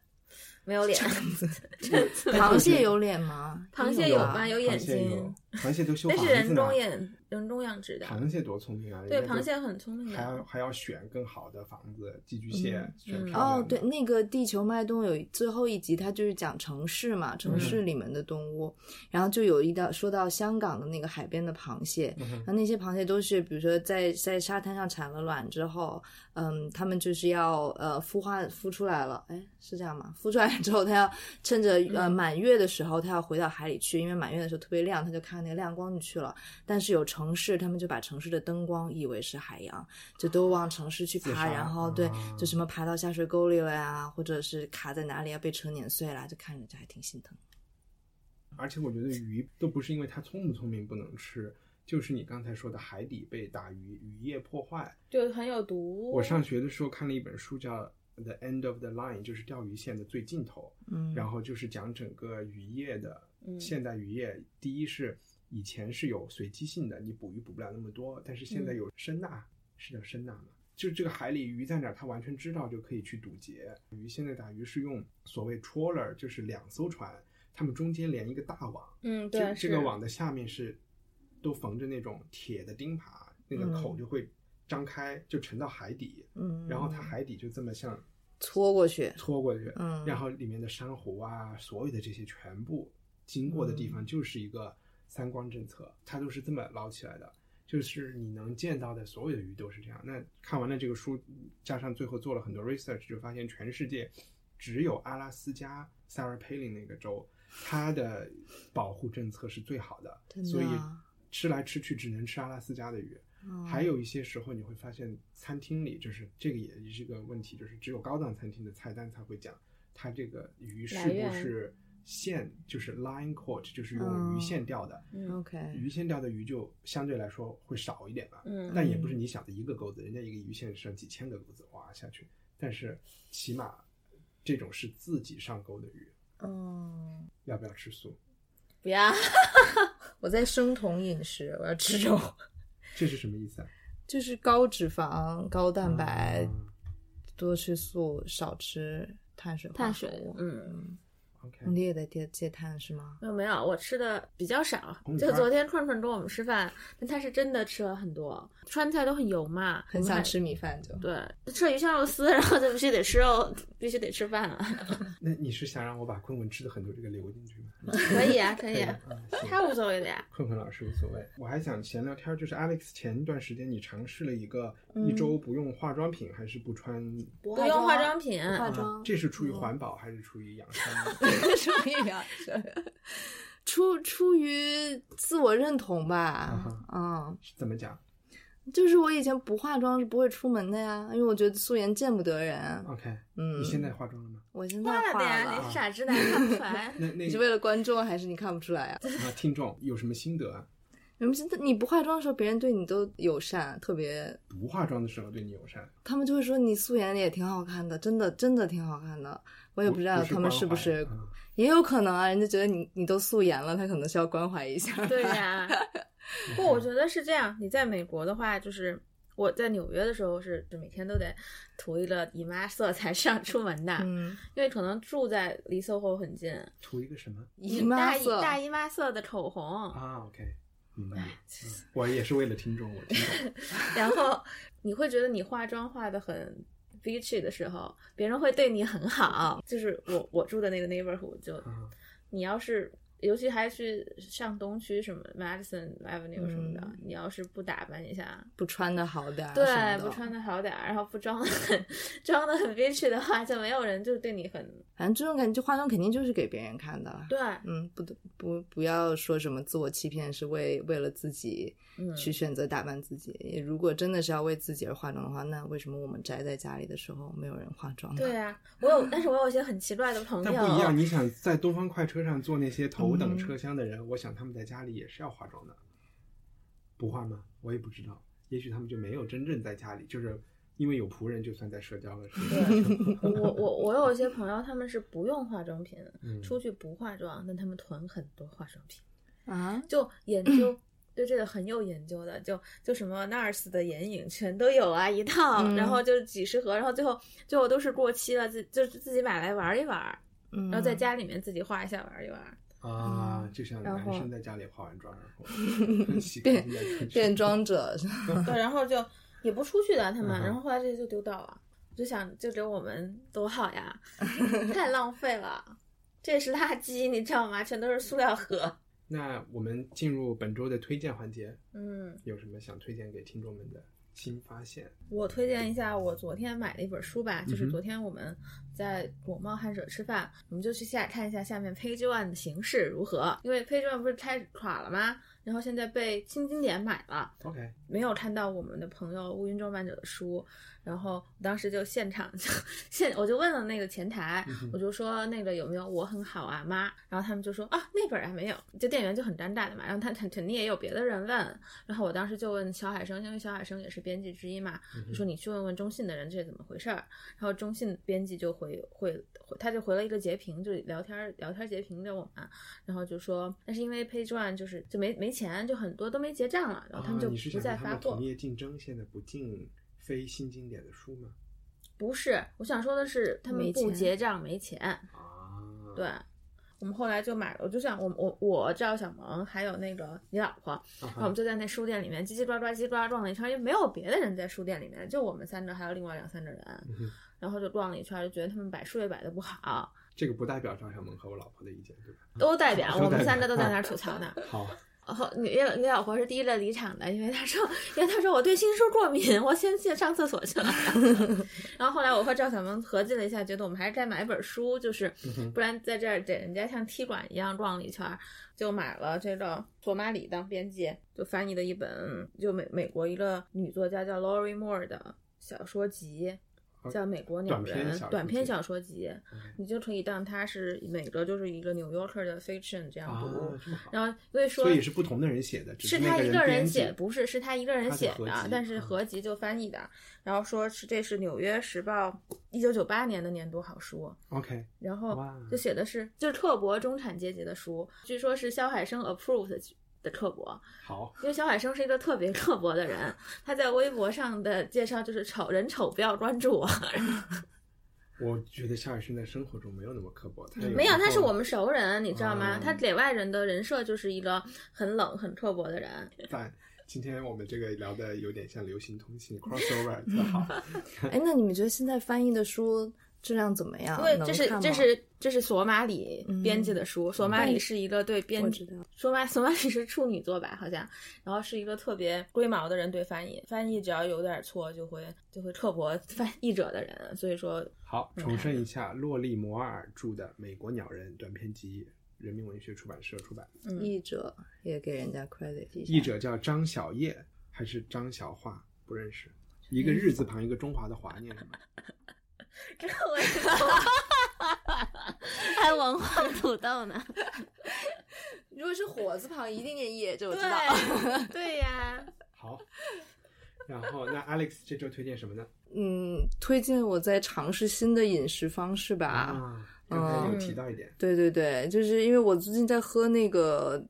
没有脸，(laughs) 螃蟹有脸吗？螃蟹有吗？有眼睛。螃蟹都修那是人工养，人工养殖的。螃蟹多聪明啊！对，螃蟹很聪明的。还要还要选更好的房子，寄居蟹选哦，对，那个《地球脉动》有最后一集，它就是讲城市嘛，城市里面的动物。然后就有一道说到香港的那个海边的螃蟹，那那些螃蟹都是，比如说在在沙滩上产了卵之后，嗯，他们就是要呃孵化孵出来了，哎，是这样吗？孵出来。之后，它要趁着呃满月的时候，它要回到海里去，因为满月的时候特别亮，它就看那个亮光就去了。但是有城市，他们就把城市的灯光以为是海洋，就都往城市去爬，然后对，就什么爬到下水沟里了呀，或者是卡在哪里要被车碾碎了，就看着就还挺心疼。而且我觉得鱼都不是因为它聪不聪明不能吃，就是你刚才说的海底被打鱼渔业破坏，就很有毒。我上学的时候看了一本书叫。the end of the line，就是钓鱼线的最尽头。嗯，然后就是讲整个渔业的嗯现代渔业，第一是以前是有随机性的，你捕鱼捕不了那么多，但是现在嗯。有声呐，是叫声呐吗？就这个海里鱼在哪儿，它完全知道就可以去堵截。鱼现在打鱼是用所谓 trawler，就是两艘船，它们中间连一个大网，嗯，这对，是这个网的下面是都缝着那种铁的钉耙，那个口嗯就会张开，就沉到海底，嗯，然后它海底就这么像搓过去，搓过去，嗯。然后里面的珊瑚啊，所有的这些全部经过的地嗯。方就是一个三光政策，它都是这么捞起来的。就是你能见到的所有的鱼都是这样。那看完了这个书，加上最后做了很多 research，就发现全世界只有阿拉斯加 Sarah Palin 那个州，它的保护政策是最好的，真的所以啊吃来吃去只能吃阿拉斯加的鱼。哦还有一些时候你会发现，餐厅里就是这个也是一个问题，就是只有高档餐厅的菜单才会讲它这个鱼是不是线，就是 line caught，就是用嗯鱼线钓的。嗯 OK，鱼线钓的鱼就相对来说会少一点吧，嗯但也不是你想的一个钩子，人家一个鱼线上几千个钩子哇下去，但是起码这种是自己上钩的鱼，嗯，要不要吃素？不要，(laughs) 我在生酮饮食，我要吃肉，这是什么意思啊？(laughs) 就是高脂肪、高蛋白，嗯多吃素，少吃碳水化合碳水物。嗯，OK，你也在戒戒碳是吗？没有没有，我吃的比较少就昨天串串跟我们吃饭，但他是真的吃了很多，川菜都很油嘛，很想吃米饭就。对，吃了鱼香肉丝，(laughs) 然后就必须得吃肉，必须得吃饭了。(laughs) 那你是想让我把坤坤吃的很多这个留进去吗？(laughs) 可以啊，可以啊，他无所谓的呀。困困老师无所谓。我还想闲聊天儿，就是 Alex 前一段时间你尝试了一个嗯一周不用化妆品，还是不穿？不不用化妆品，化啊妆这是出于环保还是出于养生 (laughs) 呢？出于养生，出出于自我认同吧。嗯，怎么讲就是我以前不化妆是不会出门的呀，因为我觉得素颜见不得人。？OK，嗯，你现在化妆了吗？我现在化了的呀，你是傻直男看不出来。(laughs) 那那你是为了观众还是你看不出来啊？啊，听众有什么心得啊？你们现在你不化妆的时候，别人对你都友善，特别，不化妆的时候对你友善，他们就会说你素颜也挺好看的，真的真的挺好看的。我也不知道他们是不是，也有可能啊，人家觉得你你都素颜了，他可能需要关怀一下。对呀，(laughs) 不，我觉得是这样。你在美国的话，就是我在纽约的时候是，就每天都得涂一个姨妈色才上出门的，嗯，因为可能住在离 SOHO 很近，涂一个什么姨妈大姨色，大姨妈色的口红，啊？OK。嗯我也是为了听众，我听懂。(laughs) 然后你会觉得你化妆化的很 bitchy 的时候，别人会对你很好。就是我我住的那个 neighborhood，就啊你要是尤其还去上东区什么 Madison Avenue 什么的，嗯你要是不打扮一下，不穿的好点儿，对不穿的好点儿，然后不装的很 (laughs) 装的很 bitchy 的话，就没有人就对你很反正这种感觉，就化妆肯定就是给别人看的。对，嗯，不不不要说什么自我欺骗是为为了自己嗯去选择打扮自己。也如果真的是要为自己而化妆的话，那为什么我们宅在家里的时候没有人化妆呢？对呀、我有，但是我有一些很奇怪的朋友，但不一样，(laughs) 你想在东方快车上坐那些头嗯等车厢的人，我想他们在家里也是要化妆的，不化吗？我也不知道，也许他们就没有真正在家里，就是因为有仆人，就算在社交了，是吧？(laughs) 我我我有一些朋友，他们是不用化妆品，嗯出去不化妆，但他们囤很多化妆品，啊，就研究。对这个很有研究的，就就什么 NARS 的眼影全都有啊，一套，嗯然后就几十盒，然后最后最后都是过期了，自就是自己买来玩一玩，嗯，然后在家里面自己画一下玩一玩。啊，就像男生在家里化完妆，然后 (laughs) 变装者，(laughs) 对，然后就也不出去的他们，然后后来这些就丢掉了。我就想，就给我们多好呀，(laughs) 太浪费了，这也是垃圾，你知道吗？全都是塑料盒。那我们进入本周的推荐环节，嗯，有什么想推荐给听众们的新发现？我推荐一下我昨天买的一本书吧，就是昨天我们在果贸汉舍吃饭，我们就去下看一下下面 Page One 的形势如何，因为 Page One 不是开垮了吗？然后现在被新经典买了，OK，没有看到我们的朋友乌云装扮者的书，然后当时就现场就现我就问了那个前台，嗯我就说那个有没有我很好啊妈，然后他们就说啊那本啊没有，就店员就很尴尬的嘛，然后他肯肯定也有别的人问，然后我当时就问小海生，因为小海生也是编辑之一嘛，就说你去问问中信的人这是怎么回事儿。然后中信编辑就回回他就回了一个截屏，就聊天聊天截屏给我们，然后就说那是因为 Page One 就是就没没钱，就很多都没结账了，然后他们就不再发货。同业竞争现在不进非新经典的书吗？不是，我想说的是他们不结账没钱啊。对。我们后来就买了，我就想我我我赵小萌还有那个你老婆，然后我们就在那书店里面叽叽呱呱叽呱呱撞了一圈，因为没有别的人在书店里面，就我们三个还有另外两三个人，(laughs) 然后就逛了一圈，就觉得他们摆书也摆的不好。这个不代表张小萌和我老婆的意见，对吧？都代表，(laughs) 我们三个都在那儿吐槽呢。(laughs) 好。后你你老婆是第一个离场的，因为她说，因为她说我对新书过敏，我先去上厕所去了。(laughs) 然后后来我和赵小萌合计了一下，觉得我们还是该买一本书，就是不然在这儿给人家像踢馆一样逛了一圈，就买了这个索马里当编辑就翻译的一本，就美美国一个女作家叫 Lori Moore 的小说集。叫美国鸟人短篇小说集，你就可以当它是每个就是一个 New Yorker 的 fiction 这样读。然后因为说，所以是不同的人写的，是他一个人写，不是是他一个人写的，但是合集就翻译的。然后说是这是《纽约时报》一九九八年的年度好书。OK，然后就写的是就是特薄中产阶级的书，据说是肖海生 approved。的刻薄，好，因为小海生是一个特别刻薄的人，他在微博上的介绍就是丑人丑不要关注我。我觉得小海生在生活中没有那么刻薄，他没有，他是我们熟人，你知道吗？他给外人的人设就是一个很冷、很刻薄的人。(laughs) 但今天我们这个聊的有点像流行通信 crossover，(laughs) 特好。(laughs) 哎，那你们觉得现在翻译的书？质量怎么样？因为这是这是这是索马里编辑的书，索马里是一个对编辑，索马索马里是处女座吧，好像，然后是一个特别龟毛的人对翻译，翻译只要有点错就会就会刻薄翻译者的人，所以说好重申一下，洛利摩尔著的《美国鸟人》短篇集，人民文学出版社出版，译者也给人家 credit 一下，译者叫张小叶还是张小华？不认识，一个日字旁一个中华的华，念什么？这我 (laughs) 还文化土豆呢。(laughs) 如果是火字旁，一定念叶，这我知道。(laughs) 对呀。好。然后，那 Alex 这周推荐什么呢？嗯，推荐我在尝试新的饮食方式吧。啊，刚才有提到一点。对对对，就是因为我最近在喝那个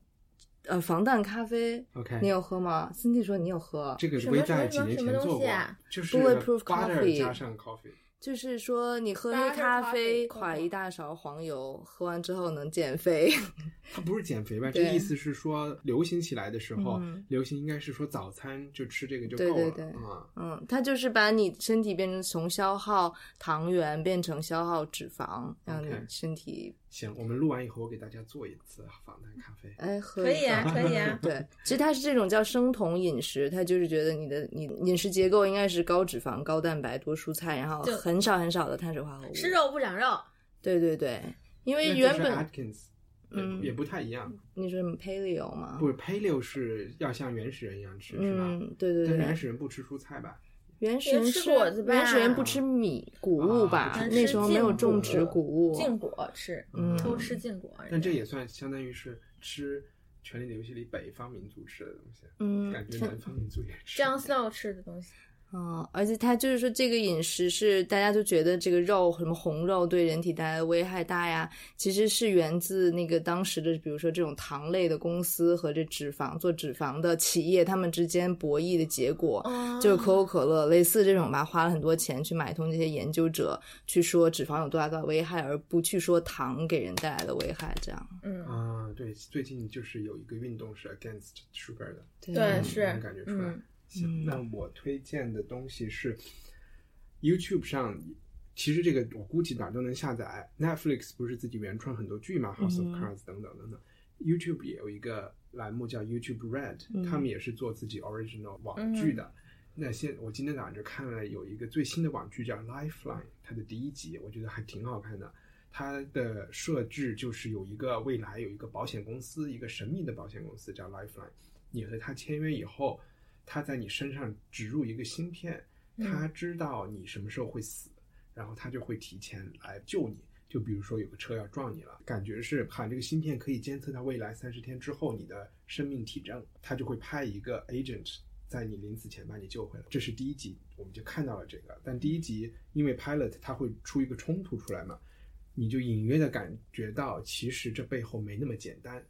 呃防弹咖啡。OK，你有喝吗？Cindy 说你有喝。这个微在几年前做过，就是 Bulletproof Coffee 加上 coffee。就是说，你喝黑咖啡，垮一大勺黄油，喝完之后能减肥。(laughs) 它不是减肥吧？这意思是说，流行起来的时候，流行应该是说早餐就吃这个就够了啊。嗯，它就是把你身体变成从消耗糖原变成消耗脂肪，让你身体。行，我们录完以后，我给大家做一次防弹咖啡。哎，可以啊，可以啊。对，其实它是这种叫生酮饮食，它就是觉得你的你饮食结构应该是高脂肪、高蛋白、多蔬菜，然后很少很少的碳水化合物。吃肉不长肉。对对对，因为原本 Atkins，嗯，也不太一样。你说什么 Paleo 吗？不是 Paleo 是要像原始人一样吃，是吧？对对对。原始人不吃蔬菜吧？原始人吃果子吧，原始人不吃米谷物吧？那时候没有种植谷物，禁果吃，偷吃禁果。但这也算相当于是吃《权力的游戏》里北方民族吃的东西，嗯，感觉南方民族也吃。江 s 吃的东西。嗯，而且他就是说，这个饮食是大家都觉得这个肉什么红肉对人体带来的危害大呀，其实是源自那个当时的，比如说这种糖类的公司和这脂肪做脂肪的企业，他们之间博弈的结果，就是可口可乐类似这种吧，花了很多钱去买通这些研究者，去说脂肪有多大的危害，而不去说糖给人带来的危害，这样。嗯啊，对，最近就是有一个运动是 against sugar 的，对，是能感觉出来。行，那我推荐的东西是 YouTube 上，其实这个我估计哪都能下载。Netflix 不是自己原创很多剧嘛，《House of Cards》等等等等。YouTube 也有一个栏目叫 YouTube Red，他们也是做自己 original 网剧的。那现我今天早上就看了有一个最新的网剧叫《Lifeline》，它的第一集我觉得还挺好看的。它的设置就是有一个未来有一个保险公司，一个神秘的保险公司叫 Lifeline，你和他签约以后。他在你身上植入一个芯片，他知道你什么时候会死，然后他就会提前来救你。就比如说有个车要撞你了，感觉是喊这个芯片可以监测到未来三十天之后你的生命体征，他就会派一个 agent 在你临死前把你救回来。这是第一集，我们就看到了这个。但第一集因为 pilot 它会出一个冲突出来嘛，你就隐约的感觉到其实这背后没那么简单，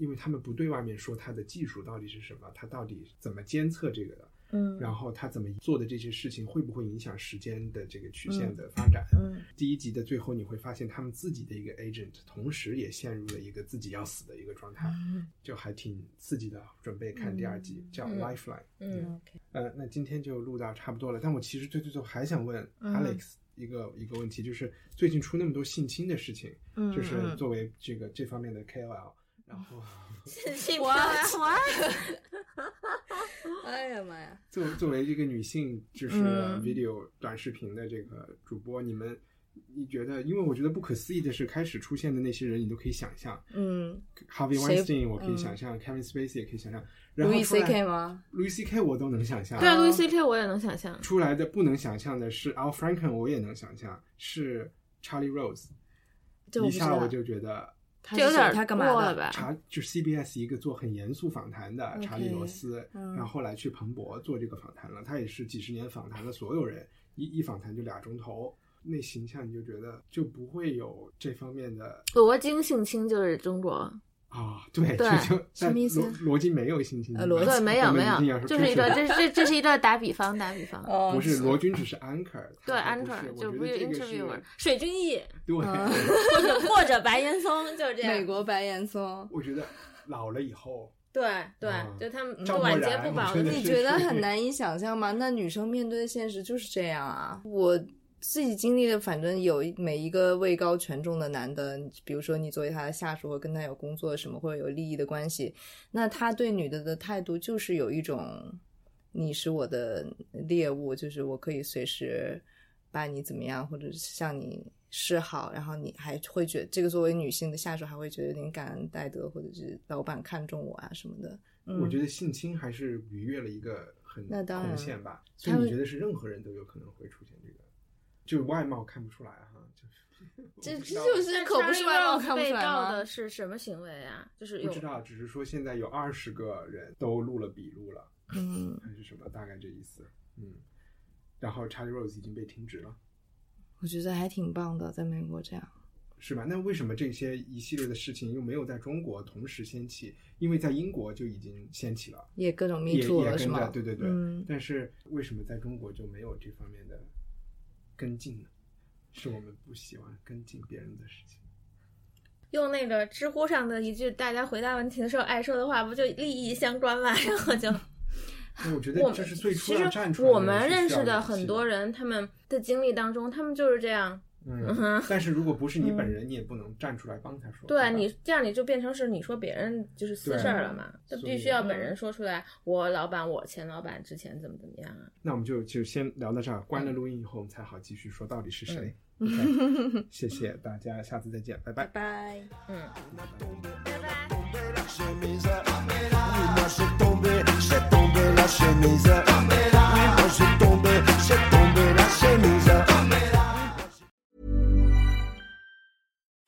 因为他们不对外面说他的技术到底是什么，他到底怎么监测这个的。嗯，然后他怎么做的这些事情会不会影响时间的这个曲线的发展？嗯，第一集的最后你会发现他们自己的一个 agent 同时也陷入了一个自己要死的一个状态，嗯 (laughs) 就还挺刺激的。准备看第二集，叫 Lifeline。嗯，OK。呃，那今天就录到差不多了。但我其实最最最还想问 Alex 一个一个问题，就是最近出那么多性侵的事情，嗯就是作为这个这方面的 KOL，然后。(laughs) 性漂亮花，哎呀妈呀！作作为这个女性，就是 video 短视频的这个主播，你们你觉得？因为我觉得不可思议的是，开始出现的那些人，你都可以想象。嗯，Harvey Weinstein 我可以想象，Kevin Spacey 也可以想象。Louis C.K. 吗？Louis C.K. 我都能想象。对，Louis C.K. 我也能想象。出来的不能想象的是 Al Franken，我也能想象是 Charlie Rose。一下我就觉得。这有点他干嘛了吧？查就 CBS 一个做很严肃访谈的查理罗斯，然后后来去彭博做这个访谈了。他也是几十年访谈了所有人，一一访谈就俩钟头，那形象你就觉得就不会有这方面的。罗京性侵就是中国。啊，对，对，什么意思？罗辑没有性侵，对，没有没有，就是一段，这这这是一段打比方，打比方。不是罗军只是 anchor，(laughs) 对 anchor 就不是 interviewer，水军毅，对，或者或者白岩松就是这样。美国白岩松，我觉得老了以后，对对，就他们晚节不保，你觉得很难以想象吗？那女生面对的现实就是这样啊，我。自己经历的，反正有每一个位高权重的男的，比如说你作为他的下属，或跟他有工作什么，或者有利益的关系，那他对女的的态度就是有一种，你是我的猎物，就是我可以随时把你怎么样，或者是向你示好，然后你还会觉这个作为女性的下属还会觉得有点感恩戴德，或者是老板看中我啊什么的。我觉得性侵还是逾越了一个很红线吧，所以你觉得是任何人都有可能会出现这个？就外貌看不出来哈，就是 (laughs) 这这就是可不是外貌看不出来吗？的是什么行为啊？就是不知道，只是说现在有二十个人都录了笔录了，嗯，还是什么？大概这意思，嗯。然后 Charlie Rose 已经被停职了，我觉得还挺棒的，在美国这样是吧？那为什么这些一系列的事情又没有在中国同时掀起？因为在英国就已经掀起了，也各种 Me Too 了，是吗？对对对，但是为什么在中国就没有这方面的？跟进的，是我们不喜欢跟进别人的事情。用那个知乎上的一句大家回答问题的时候爱说的话，不就利益相关嘛？然后就，(laughs) 我觉得这是最初要站出来。我们认识的很多人，他们的经历当中，他们就是这样。嗯，但是如果不是你本人，你也不能站出来帮他说。对你这样，你就变成是你说别人就是私事儿了嘛？就必须要本人说出来。我老板，我前老板之前怎么怎么样啊？那我们就就先聊到这儿，关了录音以后，我们才好继续说到底是谁。(laughs) (laughs) 谢谢大家，下次再见，拜拜。拜拜。嗯。